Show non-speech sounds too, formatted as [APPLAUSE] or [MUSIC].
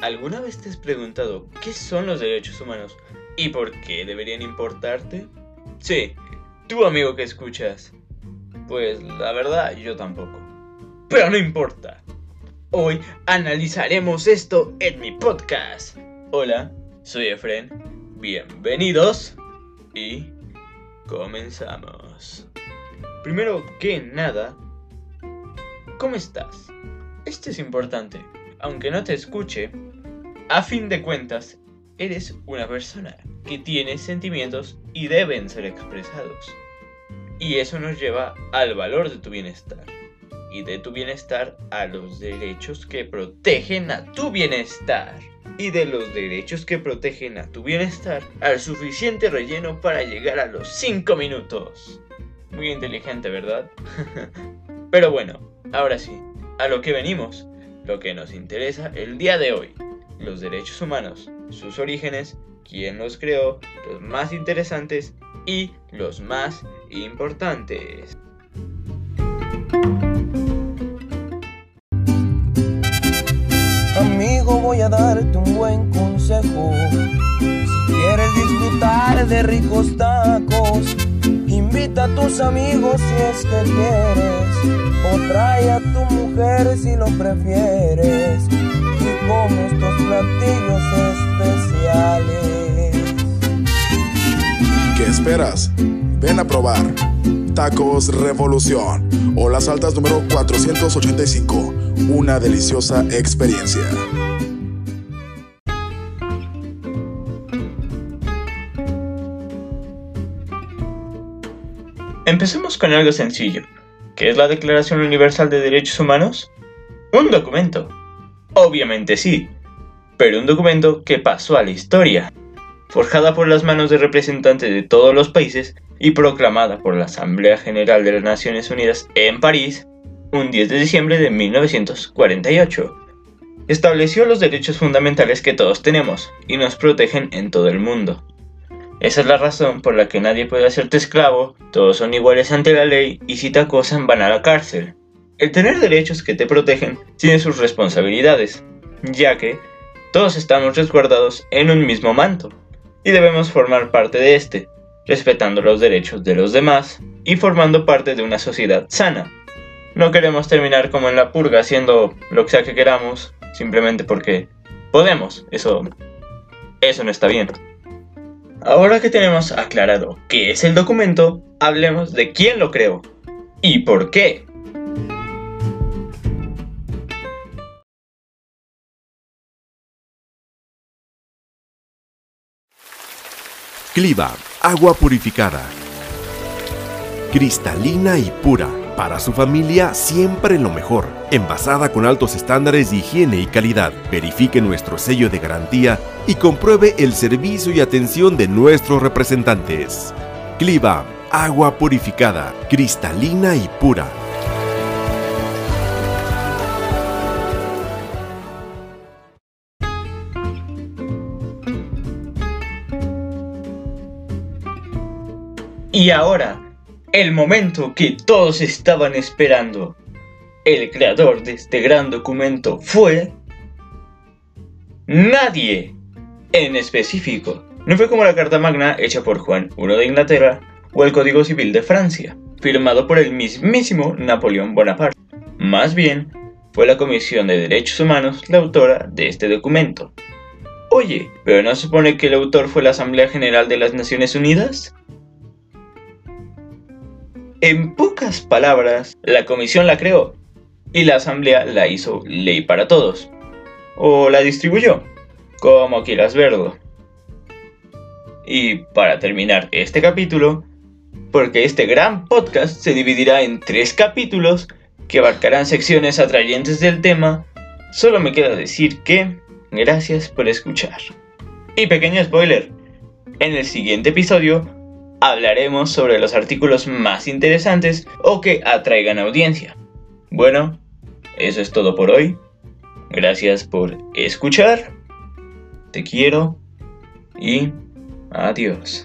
¿Alguna vez te has preguntado qué son los derechos humanos y por qué deberían importarte? Sí, tú amigo que escuchas. Pues la verdad yo tampoco. Pero no importa. Hoy analizaremos esto en mi podcast. Hola, soy Efren. Bienvenidos y comenzamos. Primero que nada, ¿cómo estás? Esto es importante. Aunque no te escuche, a fin de cuentas, eres una persona que tiene sentimientos y deben ser expresados. Y eso nos lleva al valor de tu bienestar. Y de tu bienestar a los derechos que protegen a tu bienestar. Y de los derechos que protegen a tu bienestar al suficiente relleno para llegar a los 5 minutos. Muy inteligente, ¿verdad? [LAUGHS] Pero bueno, ahora sí, a lo que venimos, lo que nos interesa el día de hoy, los derechos humanos, sus orígenes, quién los creó, los más interesantes y los más importantes. Amigo, voy a darte un buen consejo. Si quieres disfrutar de ricos tacos, invita a tus amigos si es que quieres. O trae a tu mujer si lo prefieres. Y come estos platillos especiales. ¿Qué esperas? Ven a probar. Tacos Revolución o las altas número 485. Una deliciosa experiencia. Empecemos con algo sencillo. ¿Qué es la Declaración Universal de Derechos Humanos? Un documento. Obviamente sí, pero un documento que pasó a la historia, forjada por las manos de representantes de todos los países y proclamada por la Asamblea General de las Naciones Unidas en París un 10 de diciembre de 1948. Estableció los derechos fundamentales que todos tenemos y nos protegen en todo el mundo. Esa es la razón por la que nadie puede hacerte esclavo, todos son iguales ante la ley y si te acosan van a la cárcel. El tener derechos que te protegen tiene sus responsabilidades, ya que todos estamos resguardados en un mismo manto y debemos formar parte de este, respetando los derechos de los demás y formando parte de una sociedad sana. No queremos terminar como en la purga haciendo lo que sea que queramos simplemente porque podemos. Eso eso no está bien. Ahora que tenemos aclarado qué es el documento, hablemos de quién lo creó y por qué. Cliva, agua purificada. Cristalina y pura. Para su familia siempre lo mejor. Envasada con altos estándares de higiene y calidad. Verifique nuestro sello de garantía y compruebe el servicio y atención de nuestros representantes. Cliva, agua purificada, cristalina y pura. Y ahora, el momento que todos estaban esperando. El creador de este gran documento fue... Nadie. En específico. No fue como la Carta Magna hecha por Juan I de Inglaterra o el Código Civil de Francia, firmado por el mismísimo Napoleón Bonaparte. Más bien, fue la Comisión de Derechos Humanos la autora de este documento. Oye, ¿pero no se supone que el autor fue la Asamblea General de las Naciones Unidas? En pocas palabras, la comisión la creó y la asamblea la hizo ley para todos. O la distribuyó, como quieras verlo. Y para terminar este capítulo, porque este gran podcast se dividirá en tres capítulos que abarcarán secciones atrayentes del tema, solo me queda decir que gracias por escuchar. Y pequeño spoiler, en el siguiente episodio hablaremos sobre los artículos más interesantes o que atraigan audiencia. Bueno, eso es todo por hoy. Gracias por escuchar. Te quiero y adiós.